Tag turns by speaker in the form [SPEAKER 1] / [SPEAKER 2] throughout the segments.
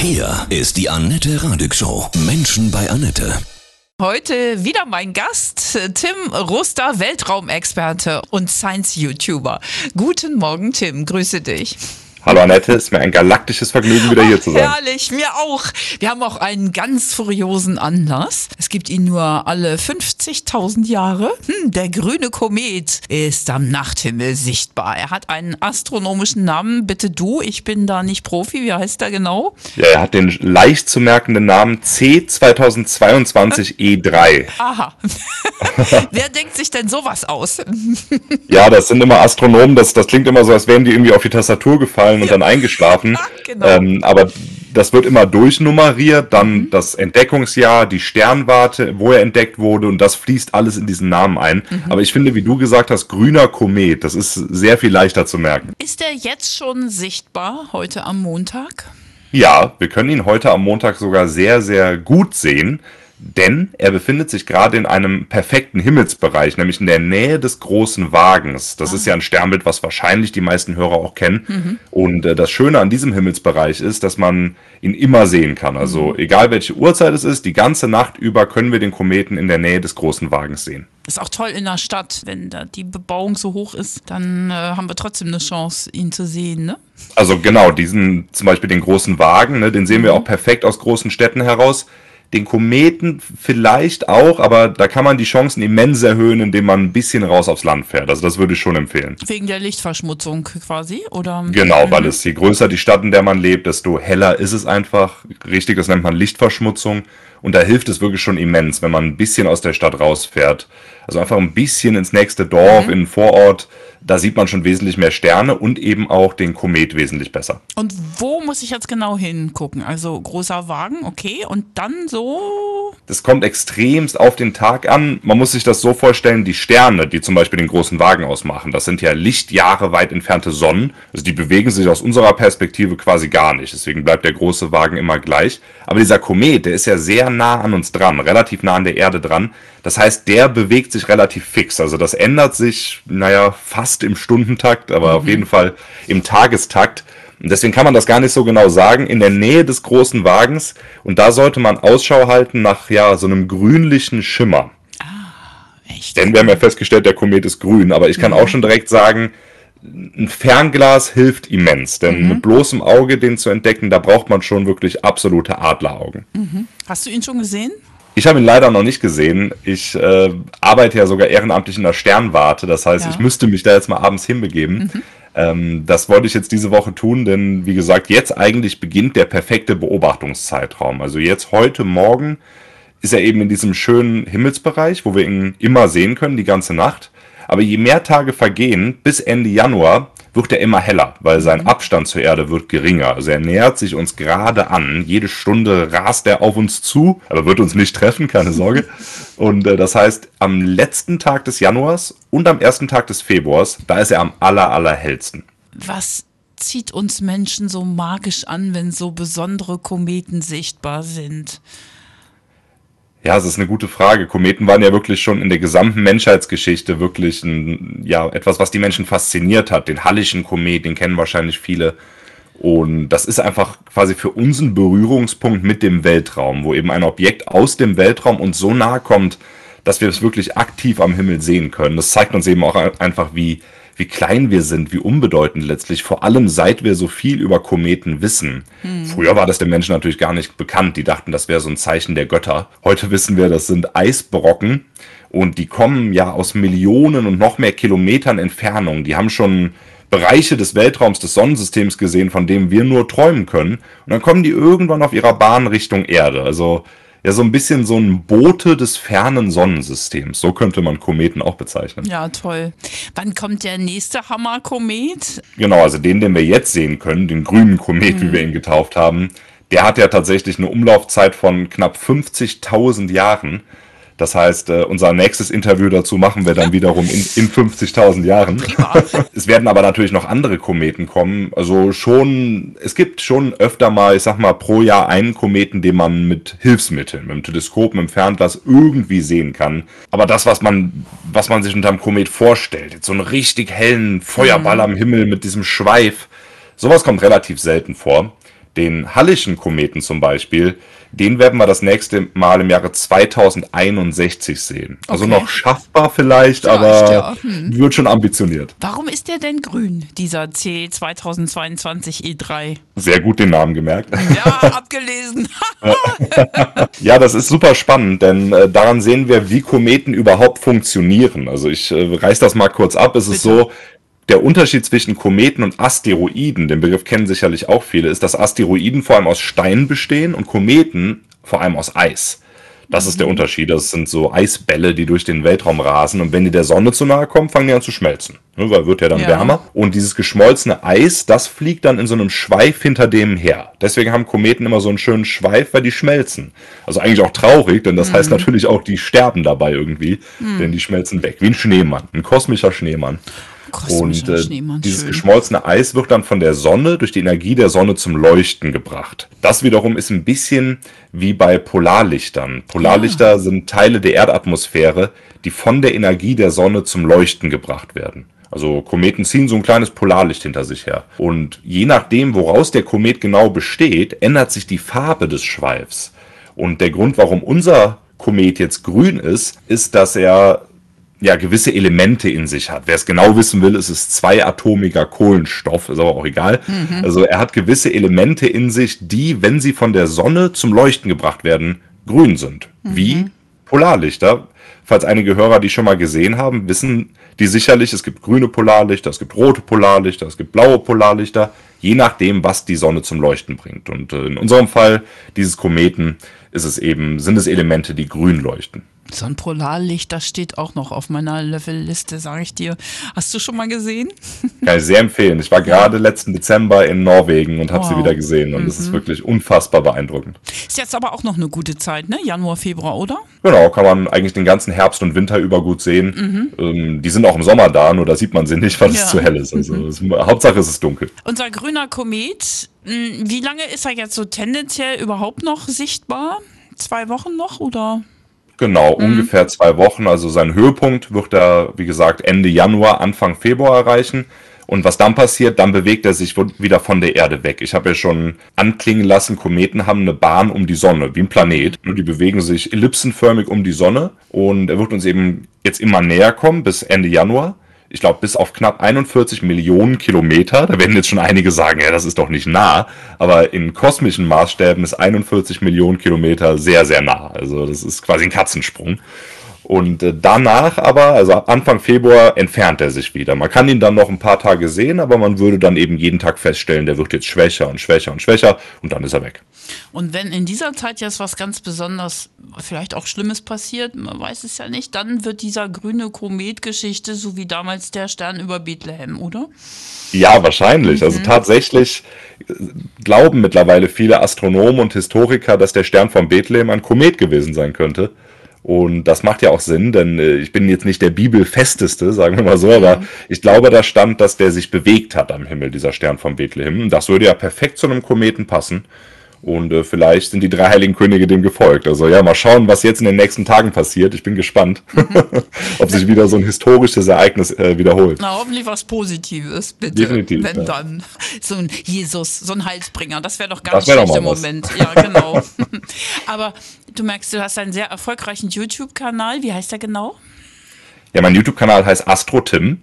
[SPEAKER 1] Hier ist die Annette Radig Show. Menschen bei Annette.
[SPEAKER 2] Heute wieder mein Gast, Tim Ruster, Weltraumexperte und Science-YouTuber. Guten Morgen, Tim. Grüße dich.
[SPEAKER 3] Hallo Annette, ist mir ein galaktisches Vergnügen, wieder hier zu sein.
[SPEAKER 2] Herrlich, mir auch. Wir haben auch einen ganz furiosen Anlass. Es gibt ihn nur alle 50.000 Jahre. Hm, der grüne Komet ist am Nachthimmel sichtbar. Er hat einen astronomischen Namen. Bitte du, ich bin da nicht Profi. Wie heißt er genau?
[SPEAKER 3] Ja, er hat den leicht zu merkenden Namen C2022E3.
[SPEAKER 2] Aha. Wer denkt sich denn sowas aus?
[SPEAKER 3] ja, das sind immer Astronomen. Das, das klingt immer so, als wären die irgendwie auf die Tastatur gefallen gefallen und dann eingeschlafen. genau. ähm, aber das wird immer durchnummeriert, dann mhm. das Entdeckungsjahr, die Sternwarte, wo er entdeckt wurde und das fließt alles in diesen Namen ein. Mhm. Aber ich finde, wie du gesagt hast, grüner Komet, das ist sehr viel leichter zu merken.
[SPEAKER 2] Ist er jetzt schon sichtbar heute am Montag?
[SPEAKER 3] Ja, wir können ihn heute am Montag sogar sehr, sehr gut sehen denn er befindet sich gerade in einem perfekten Himmelsbereich, nämlich in der Nähe des großen Wagens. Das ah. ist ja ein Sternbild, was wahrscheinlich die meisten Hörer auch kennen. Mhm. Und äh, das Schöne an diesem Himmelsbereich ist, dass man ihn immer sehen kann. Also mhm. egal welche Uhrzeit es ist, die ganze Nacht über können wir den Kometen in der Nähe des großen Wagens sehen.
[SPEAKER 2] Ist auch toll in der Stadt, wenn da die Bebauung so hoch ist, dann äh, haben wir trotzdem eine Chance, ihn zu sehen, ne?
[SPEAKER 3] Also genau, diesen zum Beispiel den großen Wagen, ne, den sehen wir mhm. auch perfekt aus großen Städten heraus den Kometen vielleicht auch, aber da kann man die Chancen immens erhöhen, indem man ein bisschen raus aufs Land fährt. Also das würde ich schon empfehlen.
[SPEAKER 2] Wegen der Lichtverschmutzung quasi, oder?
[SPEAKER 3] Genau, weil es je größer die Stadt, in der man lebt, desto heller ist es einfach. Richtig, das nennt man Lichtverschmutzung. Und da hilft es wirklich schon immens, wenn man ein bisschen aus der Stadt rausfährt. Also einfach ein bisschen ins nächste Dorf, mhm. in den Vorort. Da sieht man schon wesentlich mehr Sterne und eben auch den Komet wesentlich besser.
[SPEAKER 2] Und wo muss ich jetzt genau hingucken? Also großer Wagen, okay. Und dann so?
[SPEAKER 3] Das kommt extremst auf den Tag an. Man muss sich das so vorstellen, die Sterne, die zum Beispiel den großen Wagen ausmachen, das sind ja Lichtjahre weit entfernte Sonnen. Also die bewegen sich aus unserer Perspektive quasi gar nicht. Deswegen bleibt der große Wagen immer gleich. Aber dieser Komet, der ist ja sehr nah an uns dran, relativ nah an der Erde dran. Das heißt, der bewegt sich relativ fix. Also das ändert sich, naja, fast im Stundentakt, aber mhm. auf jeden Fall im Tagestakt. Und deswegen kann man das gar nicht so genau sagen. In der Nähe des großen Wagens. Und da sollte man Ausschau halten nach, ja, so einem grünlichen Schimmer. Ah, echt? Denn wir haben ja festgestellt, der Komet ist grün. Aber ich kann mhm. auch schon direkt sagen, ein Fernglas hilft immens, denn mhm. mit bloßem Auge den zu entdecken, da braucht man schon wirklich absolute Adleraugen.
[SPEAKER 2] Mhm. Hast du ihn schon gesehen?
[SPEAKER 3] Ich habe ihn leider noch nicht gesehen. Ich äh, arbeite ja sogar ehrenamtlich in der Sternwarte, das heißt, ja. ich müsste mich da jetzt mal abends hinbegeben. Mhm. Ähm, das wollte ich jetzt diese Woche tun, denn wie gesagt, jetzt eigentlich beginnt der perfekte Beobachtungszeitraum. Also jetzt heute Morgen ist er eben in diesem schönen Himmelsbereich, wo wir ihn immer sehen können, die ganze Nacht. Aber je mehr Tage vergehen, bis Ende Januar, wird er immer heller, weil sein mhm. Abstand zur Erde wird geringer. Also er nähert sich uns gerade an. Jede Stunde rast er auf uns zu, aber wird uns nicht treffen, keine Sorge. Und äh, das heißt, am letzten Tag des Januars und am ersten Tag des Februars, da ist er am aller, allerhellsten.
[SPEAKER 2] Was zieht uns Menschen so magisch an, wenn so besondere Kometen sichtbar sind?
[SPEAKER 3] Ja, es ist eine gute Frage. Kometen waren ja wirklich schon in der gesamten Menschheitsgeschichte wirklich ein, ja, etwas, was die Menschen fasziniert hat. Den Hallischen Komet, den kennen wahrscheinlich viele. Und das ist einfach quasi für uns ein Berührungspunkt mit dem Weltraum, wo eben ein Objekt aus dem Weltraum uns so nahe kommt, dass wir es wirklich aktiv am Himmel sehen können. Das zeigt uns eben auch einfach, wie, wie klein wir sind, wie unbedeutend letztlich, vor allem seit wir so viel über Kometen wissen. Hm. Früher war das den Menschen natürlich gar nicht bekannt, die dachten, das wäre so ein Zeichen der Götter. Heute wissen wir, das sind Eisbrocken und die kommen ja aus Millionen und noch mehr Kilometern Entfernung. Die haben schon Bereiche des Weltraums, des Sonnensystems gesehen, von denen wir nur träumen können. Und dann kommen die irgendwann auf ihrer Bahn Richtung Erde. Also ja so ein bisschen so ein Bote des fernen Sonnensystems. So könnte man Kometen auch bezeichnen.
[SPEAKER 2] Ja, toll. Wann kommt der nächste Hammerkomet?
[SPEAKER 3] Genau, also den, den wir jetzt sehen können, den grünen Komet, mhm. wie wir ihn getauft haben, der hat ja tatsächlich eine Umlaufzeit von knapp 50.000 Jahren. Das heißt, äh, unser nächstes Interview dazu machen wir dann wiederum in, in 50.000 Jahren. Es werden aber natürlich noch andere Kometen kommen. Also schon, es gibt schon öfter mal, ich sag mal, pro Jahr einen Kometen, den man mit Hilfsmitteln, mit dem Teleskop, mit dem Fernglas irgendwie sehen kann. Aber das, was man, was man sich unter einem Komet vorstellt, jetzt so einen richtig hellen Feuerball mhm. am Himmel mit diesem Schweif, sowas kommt relativ selten vor. Den Hallischen Kometen zum Beispiel, den werden wir das nächste Mal im Jahre 2061 sehen. Also
[SPEAKER 2] Okay.
[SPEAKER 3] noch schaffbar vielleicht,
[SPEAKER 2] Vielleicht,
[SPEAKER 3] aber
[SPEAKER 2] ja. Hm.
[SPEAKER 3] wird schon ambitioniert.
[SPEAKER 2] Warum ist der denn grün, dieser C 2022 E3?
[SPEAKER 3] Sehr gut den Namen gemerkt.
[SPEAKER 2] Ja, abgelesen.
[SPEAKER 3] Ja, das ist super spannend, denn äh, daran sehen wir, wie Kometen überhaupt funktionieren. Also ich äh, reiß das mal kurz ab. Es ist
[SPEAKER 2] Bitte.
[SPEAKER 3] so, der Unterschied zwischen Kometen und Asteroiden, den Begriff kennen sicherlich auch viele, ist, dass Asteroiden vor allem aus Stein bestehen und Kometen vor allem aus Eis. Das ist der
[SPEAKER 2] Mhm.
[SPEAKER 3] Unterschied. Das sind so Eisbälle, die durch den Weltraum rasen und wenn die der Sonne zu nahe kommen, fangen die an zu schmelzen. Ne, weil wird ja dann
[SPEAKER 2] Ja.
[SPEAKER 3] wärmer. Und dieses geschmolzene Eis, das fliegt dann in so einem Schweif hinter dem her. Deswegen haben Kometen immer so einen schönen Schweif, weil die schmelzen. Also eigentlich auch traurig, denn das
[SPEAKER 2] Mhm.
[SPEAKER 3] heißt natürlich auch, die sterben dabei irgendwie, denn die schmelzen weg. Wie ein Schneemann, ein kosmischer Schneemann.
[SPEAKER 2] Kosmischer
[SPEAKER 3] Und äh, dieses
[SPEAKER 2] schön.
[SPEAKER 3] geschmolzene Eis wird dann von der Sonne durch die Energie der Sonne zum Leuchten gebracht. Das wiederum ist ein bisschen wie bei Polarlichtern. Polarlichter sind Teile der Erdatmosphäre, die von der Energie der Sonne zum Leuchten gebracht werden. Also Kometen ziehen so ein kleines Polarlicht hinter sich her. Und je nachdem, woraus der Komet genau besteht, ändert sich die Farbe des Schweifs. Und der Grund, warum unser Komet jetzt grün ist, ist, dass er ja gewisse Elemente in sich hat. Wer es genau wissen will, ist es zweiatomiger Kohlenstoff, ist aber auch egal. Also er hat gewisse Elemente in sich, die, wenn sie von der Sonne zum Leuchten gebracht werden, grün sind. Wie Polarlichter. Falls einige Hörer die schon mal gesehen haben, wissen die sicherlich, es gibt grüne Polarlichter, es gibt rote Polarlichter, es gibt blaue Polarlichter, je nachdem, was die Sonne zum Leuchten bringt. Und äh, in unserem Fall dieses Kometen ist es eben, sind es Elemente, die grün leuchten.
[SPEAKER 2] So ein Polarlicht, das steht auch noch auf meiner Levelliste, sage ich dir. Hast du schon mal gesehen?
[SPEAKER 3] Kann ich sehr empfehlen. Ich war gerade letzten Dezember in Norwegen und habe sie
[SPEAKER 2] Wow.
[SPEAKER 3] wieder gesehen und es ist wirklich unfassbar beeindruckend.
[SPEAKER 2] Ist jetzt aber auch noch eine gute Zeit, ne? Januar, Februar, oder?
[SPEAKER 3] Genau, kann man eigentlich den ganzen Herbst und Winter über gut sehen. Ähm, die sind auch im Sommer da, nur da sieht man sie nicht, weil
[SPEAKER 2] Ja.
[SPEAKER 3] es zu hell ist. Also es, Hauptsache es ist dunkel.
[SPEAKER 2] Unser grüner Komet, mh, wie lange ist er jetzt so tendenziell überhaupt noch sichtbar? Zwei Wochen noch oder?
[SPEAKER 3] Genau, ungefähr zwei Wochen. Also sein Höhepunkt wird er, wie gesagt, Ende Januar, Anfang Februar erreichen. Und was dann passiert, dann bewegt er sich wieder von der Erde weg. Ich habe ja schon anklingen lassen, Kometen haben eine Bahn um die Sonne, wie ein Planet. Und die bewegen sich ellipsenförmig um die Sonne. Und er wird uns eben jetzt immer näher kommen bis Ende Januar. Ich glaube, bis auf knapp 41 Millionen Kilometer. Da werden jetzt schon einige sagen, ja, das ist doch nicht nah. Aber in kosmischen Maßstäben ist 41 Millionen Kilometer sehr, sehr nah. Also das ist quasi ein Katzensprung. Und äh, danach aber, also Anfang Februar, entfernt er sich wieder. Man kann ihn dann noch ein paar Tage sehen, aber man würde dann eben jeden Tag feststellen, der wird jetzt schwächer und schwächer und schwächer und dann ist er weg.
[SPEAKER 2] Und wenn in dieser Zeit jetzt was ganz besonders, vielleicht auch Schlimmes passiert, man weiß es ja nicht, dann wird dieser grüne Komet-Geschichte so wie damals der Stern über Bethlehem, oder?
[SPEAKER 3] Ja, wahrscheinlich. Also tatsächlich äh, glauben mittlerweile viele Astronomen und Historiker, dass der Stern von Bethlehem ein Komet gewesen sein könnte. Und das macht ja auch Sinn, denn äh, ich bin jetzt nicht der Bibelfesteste, sagen wir mal so, aber ich glaube, da stand, dass der sich bewegt hat am Himmel, dieser Stern von Bethlehem. Das würde ja perfekt zu einem Kometen passen. Und äh, vielleicht sind die drei heiligen Könige dem gefolgt. Also ja, mal schauen, was jetzt in den nächsten Tagen passiert. Ich bin gespannt, ob sich wieder so ein historisches Ereignis äh, wiederholt.
[SPEAKER 2] Na, hoffentlich was Positives, bitte.
[SPEAKER 3] Definitiv,
[SPEAKER 2] Wenn
[SPEAKER 3] ja.
[SPEAKER 2] dann. So ein Jesus, so ein Heilsbringer, das wäre doch gar
[SPEAKER 3] Das
[SPEAKER 2] nicht schlecht im
[SPEAKER 3] was.
[SPEAKER 2] Moment. Ja, genau. Aber du merkst, du hast einen sehr erfolgreichen YouTube-Kanal. Wie heißt der genau?
[SPEAKER 3] Ja, mein YouTube-Kanal heißt Astro Tim.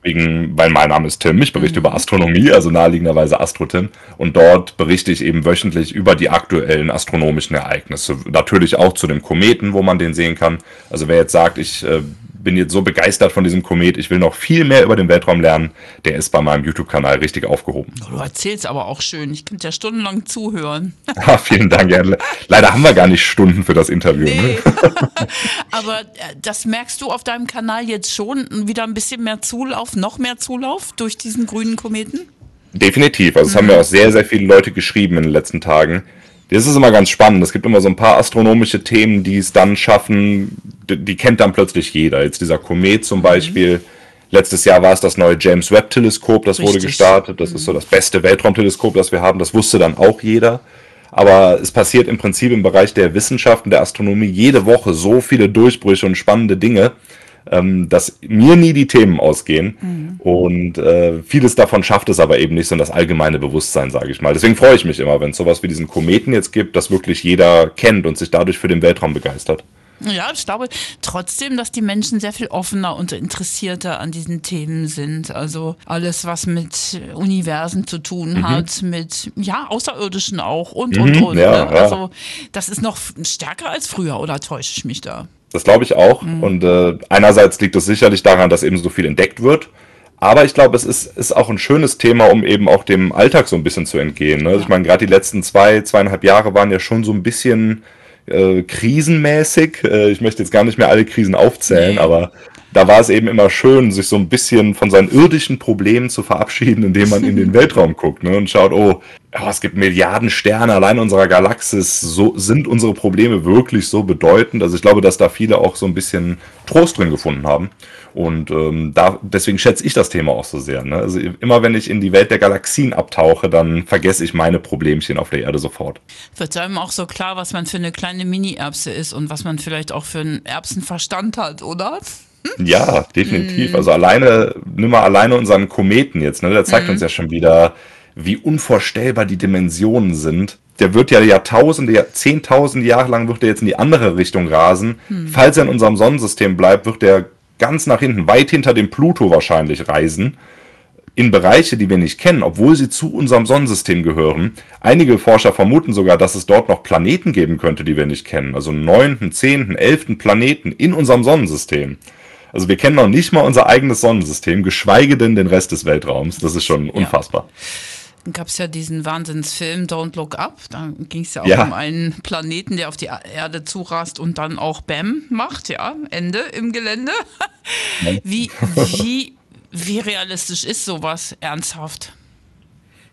[SPEAKER 3] Wegen, weil mein Name ist Tim, ich berichte über Astronomie, also naheliegenderweise Astro Tim. Und dort berichte ich eben wöchentlich über die aktuellen astronomischen Ereignisse. Natürlich auch zu dem Kometen, wo man den sehen kann. Also wer jetzt sagt, ich äh, bin jetzt so begeistert von diesem Komet, ich will noch viel mehr über den Weltraum lernen, der ist bei meinem YouTube-Kanal richtig aufgehoben.
[SPEAKER 2] Du erzählst aber auch schön. Ich könnte ja stundenlang zuhören.
[SPEAKER 3] Ah, vielen Dank. Ja, le- leider haben wir gar nicht Stunden für das Interview. Ne?
[SPEAKER 2] Aber äh, das merkst du auf deinem Kanal jetzt schon wieder ein bisschen mehr Zulauf, noch mehr Zulauf durch diesen grünen Kometen?
[SPEAKER 3] Definitiv. Also es haben ja auch sehr, sehr viele Leute geschrieben in den letzten Tagen. Das ist immer ganz spannend. Es gibt immer so ein paar astronomische Themen, die es dann schaffen, die, kennt dann plötzlich jeder. Jetzt dieser Komet zum Beispiel. Letztes Jahr war es das neue James Webb Teleskop, das wurde
[SPEAKER 2] Richtig.
[SPEAKER 3] gestartet. Das ist so das beste Weltraumteleskop, das wir haben. Das wusste dann auch jeder. Aber es passiert im Prinzip im Bereich der Wissenschaften, der Astronomie jede Woche so viele Durchbrüche und spannende Dinge. ähm, dass mir nie die Themen ausgehen. Mhm. Und äh, vieles davon schafft es aber eben nicht so in das allgemeine Bewusstsein, sage ich mal. Deswegen freue ich mich immer, wenn es sowas wie diesen Kometen jetzt gibt, das wirklich jeder kennt und sich dadurch für den Weltraum begeistert.
[SPEAKER 2] Ja, ich glaube trotzdem, dass die Menschen sehr viel offener und interessierter an diesen Themen sind. Also alles, was mit Universen zu tun mhm. hat, mit ja, Außerirdischen auch und mhm, und und. Ja, ne? ja. Also das ist noch stärker als früher, oder täusche ich mich da?
[SPEAKER 3] Das glaube ich auch. Mhm. Und äh, einerseits liegt es sicherlich daran, dass eben so viel entdeckt wird. Aber ich glaube, es ist, ist auch ein schönes Thema, um eben auch dem Alltag so ein bisschen zu entgehen. Ne? Ja. Ich meine, gerade die letzten zwei, zweieinhalb Jahre waren ja schon so ein bisschen äh, krisenmäßig. Äh, ich möchte jetzt gar nicht mehr alle Krisen aufzählen, nee. aber da war es eben immer schön, sich so ein bisschen von seinen irdischen Problemen zu verabschieden, indem man in den Weltraum guckt ne, und schaut, oh, oh, es gibt Milliarden Sterne allein in unserer Galaxis. So, sind unsere Probleme wirklich so bedeutend? Also ich glaube, dass da viele auch so ein bisschen Trost drin gefunden haben. Und ähm, da, deswegen schätze ich das Thema auch so sehr. Ne? Also immer wenn ich in die Welt der Galaxien abtauche, dann vergesse ich meine Problemchen auf der Erde sofort.
[SPEAKER 2] Wird einem auch so klar, was man für eine kleine Mini-Erbse ist und was man vielleicht auch für einen Erbsenverstand hat, oder?
[SPEAKER 3] Ja, definitiv. Mm. Also alleine, nimm mal alleine unseren Kometen jetzt, ne? Der zeigt mm. uns ja schon wieder, wie unvorstellbar die Dimensionen sind. Der wird ja Jahrtausende, Zehntausende Jahre lang wird er jetzt in die andere Richtung rasen. Mm. Falls er in unserem Sonnensystem bleibt, wird er ganz nach hinten, weit hinter dem Pluto wahrscheinlich reisen, in Bereiche, die wir nicht kennen, obwohl sie zu unserem Sonnensystem gehören. Einige Forscher vermuten sogar, dass es dort noch Planeten geben könnte, die wir nicht kennen. Also neunten, zehnten, elften Planeten in unserem Sonnensystem. Also wir kennen noch nicht mal unser eigenes Sonnensystem, geschweige denn den Rest des Weltraums. Das ist schon unfassbar. Ja.
[SPEAKER 2] Dann gab es ja diesen Wahnsinnsfilm Don't Look Up. Da ging es ja auch ja. um einen Planeten, der auf die Erde zurast und dann auch Bam macht, ja, Ende im Gelände. Wie, wie, wie realistisch ist sowas ernsthaft?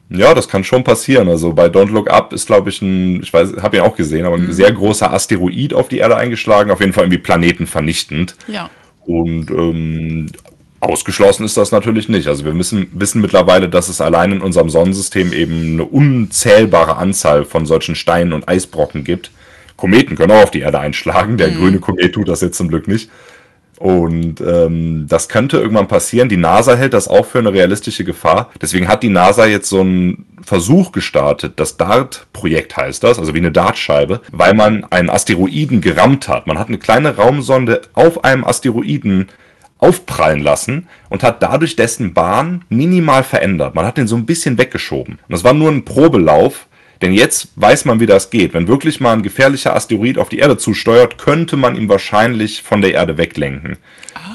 [SPEAKER 3] Ja, das kann schon passieren. Also bei Don't Look Up ist, glaube ich, ein, ich weiß, habe ihn auch gesehen, aber ein mhm. sehr großer Asteroid auf die Erde eingeschlagen, auf jeden Fall irgendwie planetenvernichtend.
[SPEAKER 2] Ja.
[SPEAKER 3] Und ähm, Ausgeschlossen ist das natürlich nicht. Also wir müssen wissen mittlerweile, dass es allein in unserem Sonnensystem eben eine unzählbare Anzahl von solchen Steinen und Eisbrocken gibt. Kometen können auch auf die Erde einschlagen. Der mhm. grüne Komet tut das jetzt zum Glück nicht. Und ähm, das könnte irgendwann passieren. Die NASA hält das auch für eine realistische Gefahr. Deswegen hat die NASA jetzt so einen Versuch gestartet. Das DART-Projekt heißt das, also wie eine Dartscheibe, weil man einen Asteroiden gerammt hat. Man hat eine kleine Raumsonde auf einem Asteroiden aufprallen lassen und hat dadurch dessen Bahn minimal verändert. Man hat den so ein bisschen weggeschoben. Und das war nur ein Probelauf, denn jetzt weiß man, wie das geht. Wenn wirklich mal ein gefährlicher Asteroid auf die Erde zusteuert, könnte man ihn wahrscheinlich von der Erde weglenken.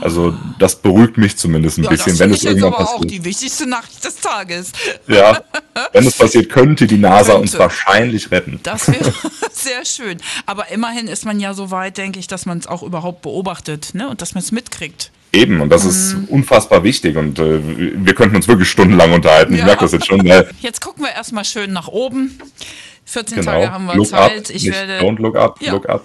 [SPEAKER 3] Also das beruhigt mich zumindest ein ja, bisschen, wenn es irgendwann passiert. Das ist aber auch
[SPEAKER 2] die wichtigste Nachricht des Tages.
[SPEAKER 3] Ja, wenn es passiert, könnte die NASA könnte. uns wahrscheinlich retten.
[SPEAKER 2] Das wäre sehr schön. Aber immerhin ist man ja so weit, denke ich, dass man es auch überhaupt beobachtet ne? und dass man es mitkriegt.
[SPEAKER 3] Eben, und das ist mhm. unfassbar wichtig und äh, wir könnten uns wirklich stundenlang unterhalten. Ja. Ich merke das jetzt schon. Weil
[SPEAKER 2] jetzt gucken wir erstmal schön nach oben. 14 genau. Tage haben wir look Zeit.
[SPEAKER 3] Up, ich werde. Don't look up, ja. look up.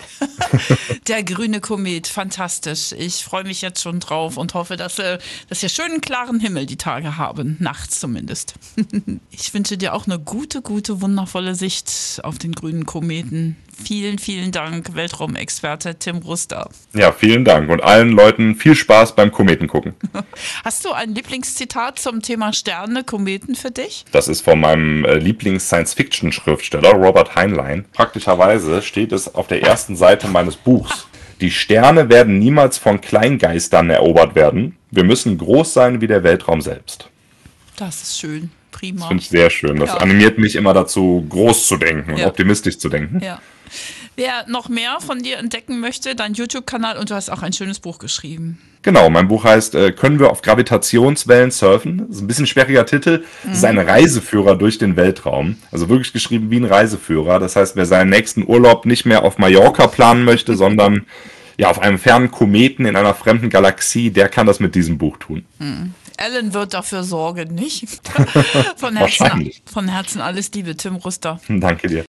[SPEAKER 2] Der grüne Komet, fantastisch. Ich freue mich jetzt schon drauf und hoffe, dass, äh, dass wir schönen klaren Himmel die Tage haben, nachts zumindest. ich wünsche dir auch eine gute, gute, wundervolle Sicht auf den grünen Kometen. Vielen, vielen Dank, Weltraumexperte Tim Ruster.
[SPEAKER 3] Ja, vielen Dank und allen Leuten viel Spaß beim Kometen gucken.
[SPEAKER 2] Hast du ein Lieblingszitat zum Thema Sterne, Kometen für dich?
[SPEAKER 3] Das ist von meinem äh, Lieblings-Science-Fiction-Schriftsteller Robert Heinlein. Praktischerweise steht es auf der ersten Seite meines Buchs. Die Sterne werden niemals von Kleingeistern erobert werden. Wir müssen groß sein wie der Weltraum selbst.
[SPEAKER 2] Das ist schön. Prima.
[SPEAKER 3] Das finde ich sehr schön. Das ja. animiert mich immer dazu, groß zu denken und ja. optimistisch zu denken.
[SPEAKER 2] Ja. Wer noch mehr von dir entdecken möchte, dein YouTube-Kanal und du hast auch ein schönes Buch geschrieben.
[SPEAKER 3] Genau, mein Buch heißt äh, Können wir auf Gravitationswellen surfen? Das ist ein bisschen schwieriger Titel. Das mhm. ist ein Reiseführer durch den Weltraum. Also wirklich geschrieben wie ein Reiseführer. Das heißt, wer seinen nächsten Urlaub nicht mehr auf Mallorca planen möchte, sondern ja auf einem fernen Kometen in einer fremden Galaxie, der kann das mit diesem Buch tun.
[SPEAKER 2] Mhm. Ellen wird dafür sorgen, nicht? Von Herzen, von Herzen alles Liebe, Tim Ruster.
[SPEAKER 3] Danke dir.